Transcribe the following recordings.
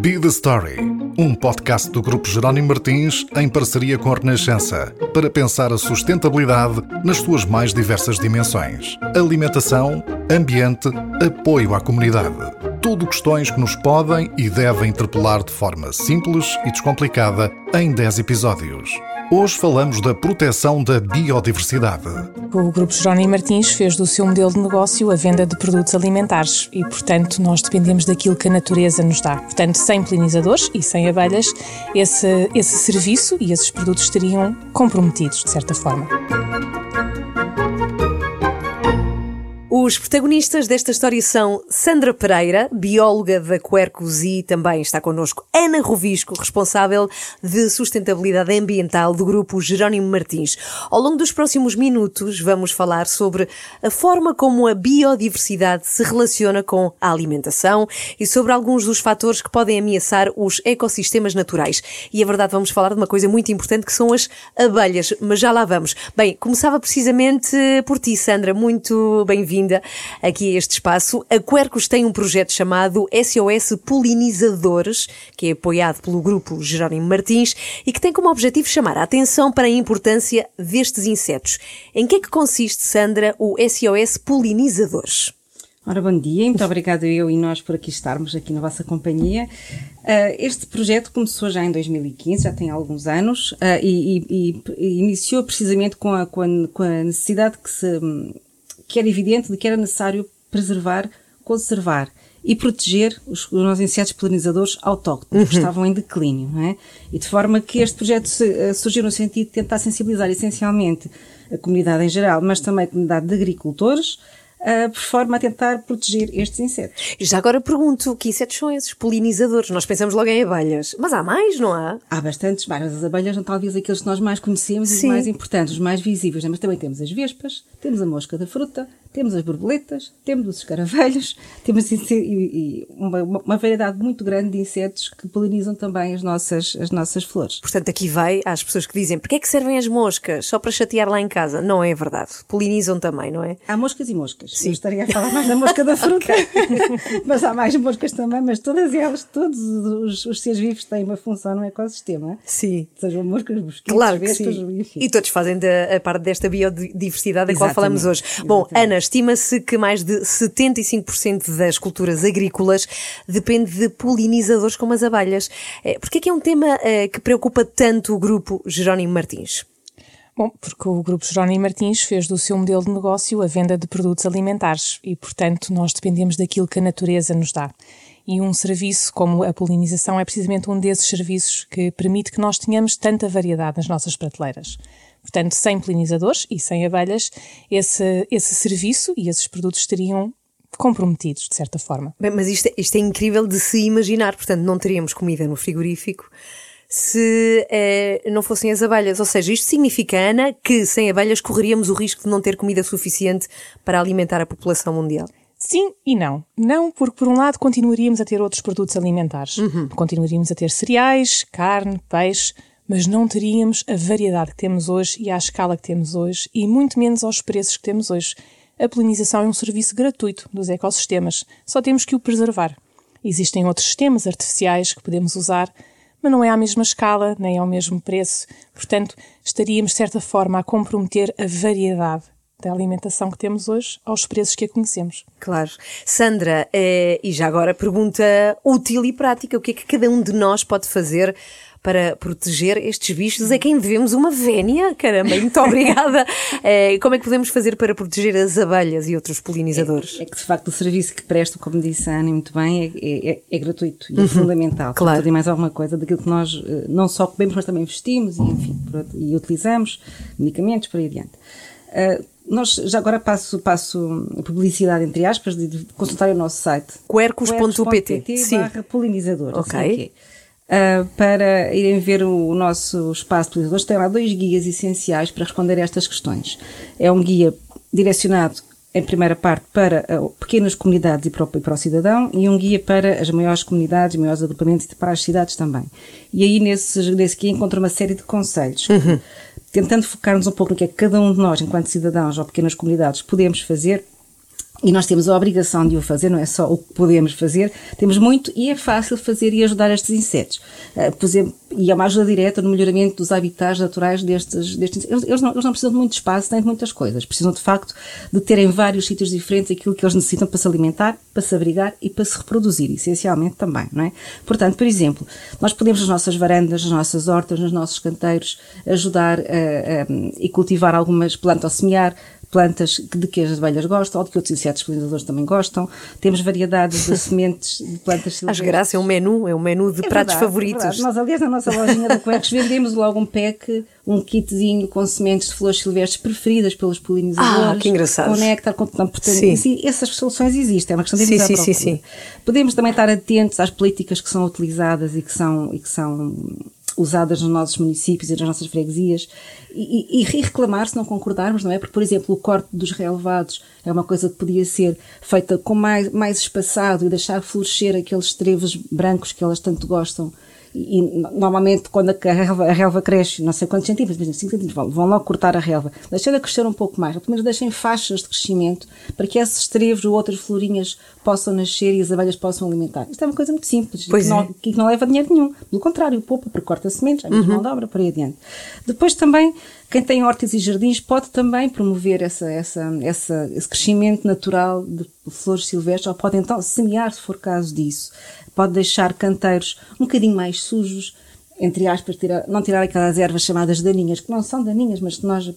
Be the Story, um podcast do Grupo Jerónimo Martins em parceria com a Renascença, para pensar a sustentabilidade nas suas mais diversas dimensões: alimentação, ambiente, apoio à comunidade. Tudo questões que nos podem e devem interpelar de forma simples e descomplicada em 10 episódios. Hoje falamos da proteção da biodiversidade. O Grupo Jerónimo Martins fez do seu modelo de negócio a venda de produtos alimentares e, portanto, nós dependemos daquilo que a natureza nos dá. Portanto, sem polinizadores e sem abelhas, esse, esse serviço e esses produtos estariam comprometidos, de certa forma. Os protagonistas desta história são Sandra Pereira, bióloga da Quercus e também está connosco Ana Rovisco, responsável de sustentabilidade ambiental do grupo Jerónimo Martins. Ao longo dos próximos minutos vamos falar sobre a forma como a biodiversidade se relaciona com a alimentação e sobre alguns dos fatores que podem ameaçar os ecossistemas naturais. E a verdade, vamos falar de uma coisa muito importante que são as abelhas, mas já lá vamos. Bem, começava precisamente por ti, Sandra, muito bem-vinda bem-vinda aqui a este espaço. A Quercus tem um projeto chamado SOS Polinizadores, que é apoiado pelo grupo Jerónimo Martins e que tem como objetivo chamar a atenção para a importância destes insetos. Em que é que consiste, Sandra, o SOS Polinizadores? Ora, bom dia, muito obrigado eu e nós por aqui estarmos aqui na vossa companhia. Uh, este projeto começou já em 2015, já tem alguns anos, uh, e, e, e, iniciou precisamente com a, com a, com a necessidade que se, que era evidente de que era necessário preservar, conservar e proteger os, os nossos insetos polinizadores autóctones, uhum. que estavam em declínio, não é? E de forma que este projeto se, uh, surgiu no sentido de tentar sensibilizar essencialmente a comunidade em geral, mas também a comunidade de agricultores, uh, por forma a tentar proteger estes insetos. Já agora pergunto, que insetos são esses polinizadores? Nós pensamos logo em abelhas, mas há mais, não há? Há bastantes, mas as abelhas são talvez aqueles que nós mais conhecemos Sim. e os mais importantes, os mais visíveis, né? mas também temos as vespas, temos a mosca da fruta, temos as borboletas, temos os escaravelhos, temos uma, uma, variedade muito grande de insetos que polinizam também as nossas, as nossas flores. Portanto, aqui vai às pessoas que dizem, porquê é que servem as moscas? Só para chatear lá em casa? Não é verdade. Polinizam também, não é? Há moscas e moscas. Sim. Eu estaria a falar mais da mosca da fruta, mas há mais moscas também, mas todas elas, todos os, os seres vivos têm uma função no ecossistema. Sim. Sejam moscas, mosquitos, claro que sim. E todos fazem da, a parte desta biodiversidade da qual falamos hoje. Bom, Ana, estima-se que mais de 75% das culturas agrícolas depende de polinizadores como as abelhas. Eh, Porquê é que é um tema eh, que preocupa tanto o grupo Jerónimo Martins? Bom, porque o Grupo Jerónimo Martins fez do seu modelo de negócio a venda de produtos alimentares e, portanto, nós dependemos daquilo que a natureza nos dá. E um serviço como a polinização é precisamente um desses serviços que permite que nós tenhamos tanta variedade nas nossas prateleiras. Portanto, sem polinizadores e sem abelhas, esse, esse serviço e esses produtos estariam comprometidos, de certa forma. Bem, mas isto, é, isto é incrível de se imaginar, portanto, não teríamos comida no frigorífico se eh, não fossem as abelhas. Ou seja, isto significa, Ana, que sem abelhas correríamos o risco de não ter comida suficiente para alimentar a população mundial. Sim e não. Não, porque por um lado continuaríamos a ter outros produtos alimentares. Uhum. Continuaríamos a ter cereais, carne, peixe, mas não teríamos a variedade que temos hoje e a escala que temos hoje e muito menos aos preços que temos hoje. A polinização é um serviço gratuito dos ecossistemas, só temos que o preservar. Existem outros sistemas artificiais que podemos usar, mas não é à mesma escala, nem ao mesmo preço. Portanto, estaríamos, de certa forma, a comprometer a variedade da alimentação que temos hoje aos preços que a conhecemos. Claro. Sandra, eh, e já agora pergunta útil e prática: o que é que cada um de nós pode fazer para proteger estes bichos a quem devemos uma vénia. Caramba, muito obrigada. É, como é que podemos fazer para proteger as abelhas e outros polinizadores? É, é que de facto o serviço que prestam, como disse a Ana muito bem, é, é, é gratuito e é uhum. fundamental. Claro. Tudo e mais alguma coisa daquilo que nós eh, não só comemos, mas também vestimos e, enfim, e utilizamos, medicamentos, por aí adiante. Uh, nós, já agora passo, passo publicidade entre aspas de, de consultar o nosso site. quercus.pt barra polinizador. Ok. Assim uh, para irem ver o, o nosso espaço de utilizadores. Tem lá dois guias essenciais para responder a estas questões. É um guia direcionado em primeira parte para uh, pequenas comunidades e para, o, para o cidadão e um guia para as maiores comunidades, maiores agrupamentos e para as cidades também. E aí nesse, nesse guia encontra uma série de conselhos. Uhum. Tentando focar-nos um pouco no que é que cada um de nós, enquanto cidadãos ou pequenas comunidades, podemos fazer e nós temos a obrigação de o fazer, não é só o que podemos fazer, temos muito e é fácil fazer e ajudar estes insetos. Uh, por exemplo, e é uma ajuda direta no melhoramento dos habitats naturais destes, destes eles, eles, não, eles não precisam de muito espaço nem de muitas coisas, precisam de facto de terem vários sítios diferentes aquilo que eles necessitam para se alimentar, para se abrigar e para se reproduzir, essencialmente também, não é? Portanto, por exemplo, nós podemos nas nossas varandas, nas nossas hortas, nos nossos canteiros, ajudar a, a, e cultivar algumas plantas ou semear plantas de que as abelhas gostam ou de que outros insetos polinizadores também gostam. Temos variedades de sementes de plantas silvestres. Acho graça, é um menu, é um menu de é pratos verdade, é favoritos. É Nós, aliás, na nossa lojinha da Coex vendemos logo um pack, um kitzinho com sementes de flores silvestres preferidas pelos polinizadores. Ah, que engraçado. Com néctar, com portanto, sim. Sim, essas soluções existem, é uma questão de sim, sim, sim, sim. Podemos também estar atentos às políticas que são utilizadas e que são, e que são usadas nos nossos municípios e nas nossas freguesias e, e, e, reclamar se não concordarmos, não é? Porque, por exemplo, o corte dos relevados é uma coisa que podia ser feita com mais, mais espaçado e deixar florescer aqueles trevos brancos que elas tanto gostam e, normalmente quando a relva, a relva cresce, não sei quantos centímetros, mas 5 centímetros, vão, vão logo cortar a relva. Deixem-a crescer um pouco mais, pelo menos deixem faixas de crescimento para que esses trevos ou outras florinhas possam nascer e as abelhas possam alimentar. Isto é uma coisa muito simples, que, é. não, que não leva dinheiro nenhum. Pelo contrário, poupa, porque corta sementes, há mesmo uhum. mão de obra, por aí adiante. Depois também, quem tem hortas e jardins pode também promover essa, essa, essa, esse crescimento natural de flores silvestres, ou pode então semear, se for caso disso pode deixar canteiros um bocadinho mais sujos, entre aspas, tirar, não tirar aquelas ervas chamadas daninhas, que não são daninhas, mas que nós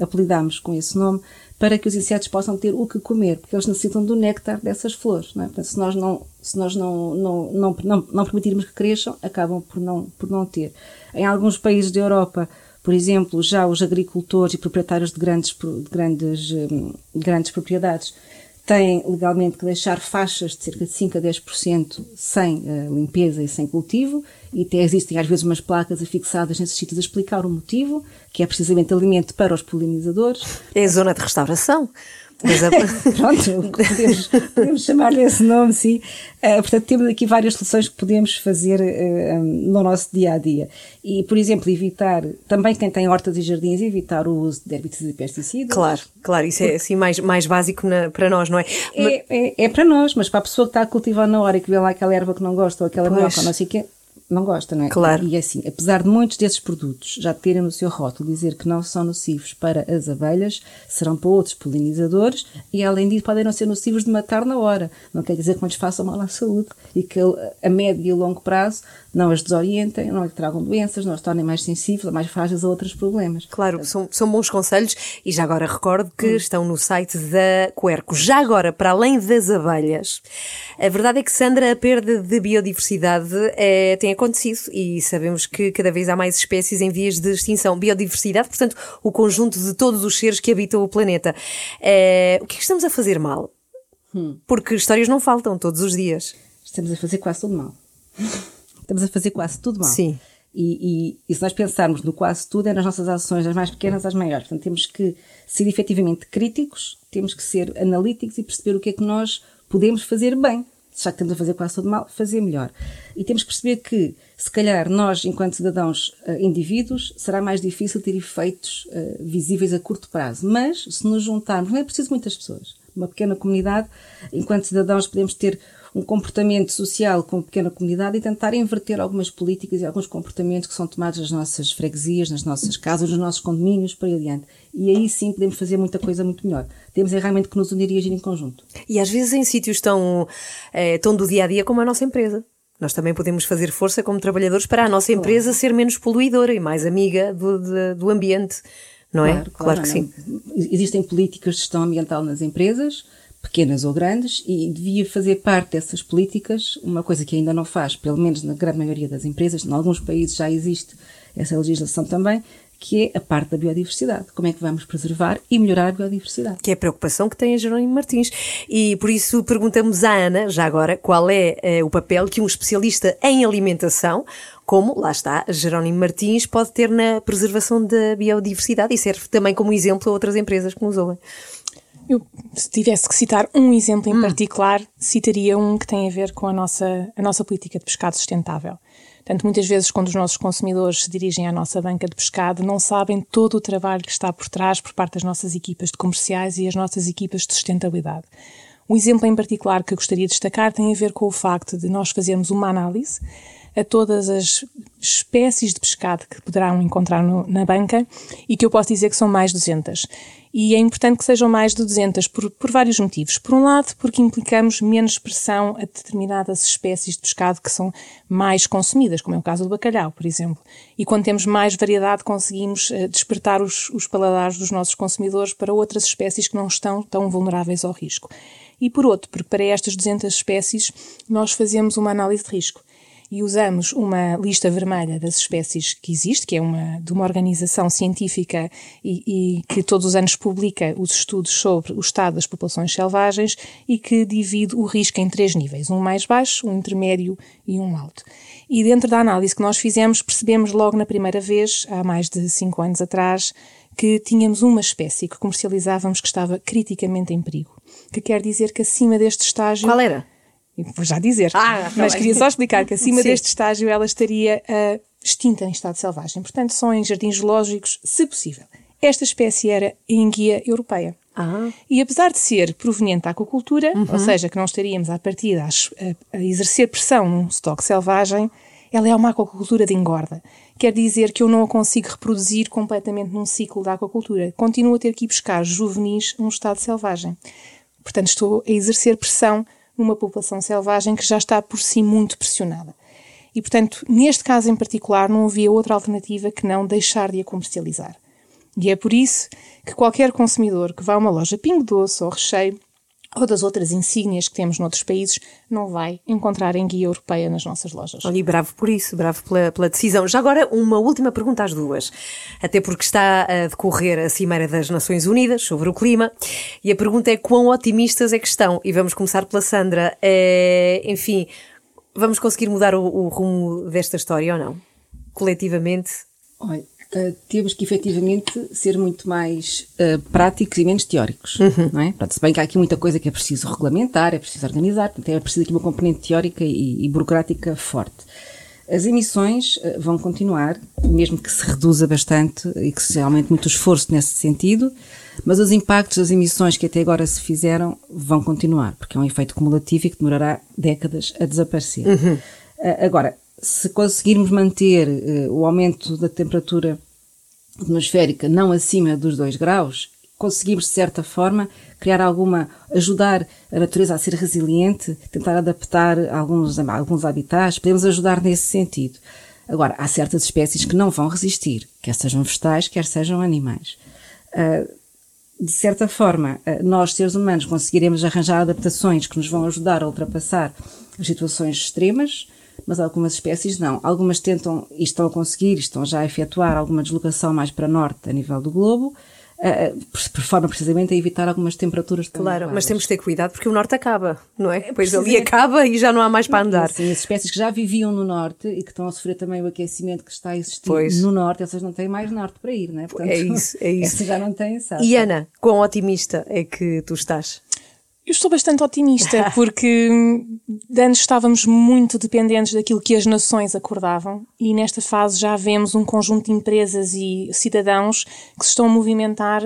apelidamos com esse nome, para que os insetos possam ter o que comer, porque eles necessitam do néctar dessas flores. Não é? Portanto, se nós, não, se nós não, não, não, não, não permitirmos que cresçam, acabam por não, por não ter. Em alguns países da Europa, por exemplo, já os agricultores e proprietários de grandes, de grandes, hum, grandes propriedades têm legalmente que deixar faixas de cerca de 5 a 10% sem uh, limpeza e sem cultivo, e até existem às vezes umas placas afixadas nesses sítios a explicar o motivo, que é precisamente alimento para os polinizadores. É a zona de restauração. Pronto, podemos, podemos chamar-lhe esse nome, sim. Uh, portanto, temos aqui várias soluções que podemos fazer uh, no nosso dia a dia. E, por exemplo, evitar, também quem tem hortas e jardins, evitar o uso de herbicidas e pesticidas. Claro, claro, isso é assim mais, mais básico na, para nós, não é? É, é? é, para nós, mas para a pessoa que está a cultivar na hora e que vê lá aquela erva que não gosta ou aquela minhoca, não sei o quê, não gosta, não é? Claro. E assim, apesar de muitos desses produtos já terem no seu rótulo dizer que não são nocivos para as abelhas, serão para outros polinizadores e, além disso, podem não ser nocivos de matar na hora. Não quer dizer que não lhes façam mal à saúde e que a médio e longo prazo não as desorientem, não lhe tragam doenças, não as tornem mais sensíveis, mais frágeis a outros problemas. Claro, são, são bons conselhos e já agora recordo que hum. estão no site da Querco. Já agora, para além das abelhas, a verdade é que, Sandra, a perda de biodiversidade é, tem acontecido e sabemos que cada vez há mais espécies em vias de extinção. Biodiversidade, portanto, o conjunto de todos os seres que habitam o planeta. É, o que é que estamos a fazer mal? Hum. Porque histórias não faltam todos os dias. Estamos a fazer quase tudo mal. estamos a fazer quase tudo mal. Sim. E, e, e, se nós pensarmos no quase tudo, é nas nossas ações, das mais pequenas às maiores. Portanto, temos que ser efetivamente críticos, temos que ser analíticos e perceber o que é que nós podemos fazer bem já que estamos a fazer quase tudo mal, fazer melhor. E temos que perceber que, se calhar, nós, enquanto cidadãos uh, indivíduos, será mais difícil ter efeitos uh, visíveis a curto prazo. Mas, se nos juntarmos, não é preciso muitas pessoas. Uma pequena comunidade, enquanto cidadãos, podemos ter um comportamento social com pequena comunidade e tentar inverter algumas políticas e alguns comportamentos que são tomados nas nossas freguesias, nas nossas casas, nos nossos condomínios, para adiante. E aí sim podemos fazer muita coisa muito melhor. Temos é realmente que nos unir e agir em conjunto. E às vezes em sítios tão, é, tão do dia a dia como a nossa empresa. Nós também podemos fazer força como trabalhadores para a nossa empresa claro. ser menos poluidora e mais amiga do, de, do ambiente, não é? Claro, claro, claro que sim. Existem políticas de gestão ambiental nas empresas, pequenas ou grandes, e devia fazer parte dessas políticas, uma coisa que ainda não faz, pelo menos na grande maioria das empresas, em alguns países já existe essa legislação também, que é a parte da biodiversidade. Como é que vamos preservar e melhorar a biodiversidade? Que é a preocupação que tem a Jerónimo Martins. E por isso perguntamos à Ana, já agora, qual é eh, o papel que um especialista em alimentação, como, lá está, Jerónimo Martins, pode ter na preservação da biodiversidade e serve também como exemplo a outras empresas que nos ouvem. Eu, se tivesse que citar um exemplo em hum. particular, citaria um que tem a ver com a nossa, a nossa política de pescado sustentável. Portanto, muitas vezes, quando os nossos consumidores se dirigem à nossa banca de pescado, não sabem todo o trabalho que está por trás por parte das nossas equipas de comerciais e as nossas equipas de sustentabilidade. Um exemplo em particular que eu gostaria de destacar tem a ver com o facto de nós fazermos uma análise a todas as espécies de pescado que poderão encontrar no, na banca e que eu posso dizer que são mais de 200. E é importante que sejam mais de 200 por, por vários motivos. Por um lado, porque implicamos menos pressão a determinadas espécies de pescado que são mais consumidas, como é o caso do bacalhau, por exemplo. E quando temos mais variedade, conseguimos uh, despertar os, os paladares dos nossos consumidores para outras espécies que não estão tão vulneráveis ao risco. E por outro, porque para estas 200 espécies nós fazemos uma análise de risco e usamos uma lista vermelha das espécies que existe, que é uma, de uma organização científica e, e, que todos os anos publica os estudos sobre o estado das populações selvagens e que divide o risco em três níveis, um mais baixo, um intermédio e um alto. E dentro da análise que nós fizemos, percebemos logo na primeira vez, há mais de cinco anos atrás, que tínhamos uma espécie que comercializávamos que estava criticamente em perigo. Que quer dizer que acima deste estágio. Qual era? Vou já dizer. Ah, mas queria só explicar que acima Sim. deste estágio ela estaria uh, extinta em estado selvagem. Portanto, só em jardins zoológicos, se possível. Esta espécie era em guia europeia. Ah. E apesar de ser proveniente da aquacultura, uhum. ou seja, que não estaríamos à partida a, a exercer pressão num estoque selvagem, ela é uma aquacultura de engorda. Quer dizer que eu não a consigo reproduzir completamente num ciclo da aquacultura. Continuo a ter que ir buscar juvenis num estado selvagem. Portanto, estou a exercer pressão numa população selvagem que já está por si muito pressionada. E, portanto, neste caso em particular, não havia outra alternativa que não deixar de a comercializar. E é por isso que qualquer consumidor que vá a uma loja Pingo Doce ou Recheio ou das outras insígnias que temos noutros países, não vai encontrar em guia europeia nas nossas lojas. Olha, e bravo por isso, bravo pela, pela, decisão. Já agora, uma última pergunta às duas. Até porque está a decorrer a Cimeira das Nações Unidas sobre o clima, e a pergunta é quão otimistas é que estão? E vamos começar pela Sandra. É, enfim, vamos conseguir mudar o, o rumo desta história ou não? Coletivamente? Olha, uh, temos que efetivamente ser muito mais uh, práticos e menos teóricos, uhum. não é? Pronto, se bem que há aqui muita coisa que é preciso regulamentar, é preciso organizar, portanto é preciso aqui uma componente teórica e, e burocrática forte. As emissões uh, vão continuar, mesmo que se reduza bastante e que se aumente muito o esforço nesse sentido, mas os impactos das emissões que até agora se fizeram vão continuar, porque é um efeito cumulativo e que demorará décadas a desaparecer. Uhum. agora, se conseguirmos manter o aumento da temperatura atmosférica não acima dos 2 graus, conseguimos, de certa forma, criar alguma, ajudar a natureza a ser resiliente, tentar adaptar alguns, alguns habitats, podemos ajudar nesse sentido. Agora, há certas espécies que não vão resistir, quer sejam vegetais, quer sejam animais. Uh, de certa forma, uh, nós, seres humanos, conseguiremos arranjar adaptações que nos vão ajudar a ultrapassar as situações extremas, mas algumas espécies não. Algumas tentam e estão a conseguir, estão já a efetuar alguma deslocação mais para norte a nível do globo, Uh, por forma precisamente a evitar algumas temperaturas Claro, elevadas. mas temos de ter cuidado porque o norte acaba, não é? Pois ali acaba e já não há mais para andar. Sim, as espécies que já viviam no norte e que estão a sofrer também o aquecimento que está a existir pois. no norte, essas não têm mais norte para ir, não é? Portanto, é isso, é isso. Essas já não têm, sabe? E Ana, quão otimista é que tu estás? Eu estou bastante otimista porque de antes estávamos muito dependentes daquilo que as nações acordavam e nesta fase já vemos um conjunto de empresas e cidadãos que se estão a movimentar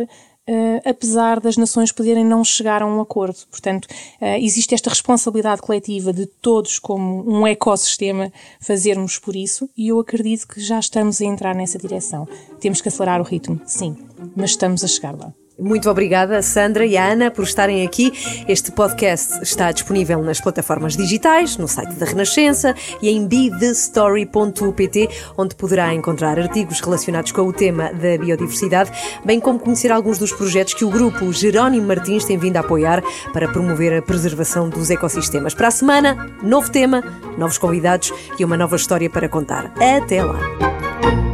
Uh, apesar das nações poderem não chegar a um acordo. Portanto, uh, existe esta responsabilidade coletiva de todos, como um ecossistema, fazermos por isso, e eu acredito que já estamos a entrar nessa direção. Temos que acelerar o ritmo, sim, mas estamos a chegar lá. Muito obrigada, Sandra e Ana, por estarem aqui. Este podcast está disponível nas plataformas digitais, no site da Renascença e em bethestory.pt, onde poderá encontrar artigos relacionados com o tema da biodiversidade, bem como conhecer alguns dos projetos que o grupo Jerónimo Martins tem vindo a apoiar para promover a preservação dos ecossistemas. Para a semana, novo tema, novos convidados e uma nova história para contar. Até lá!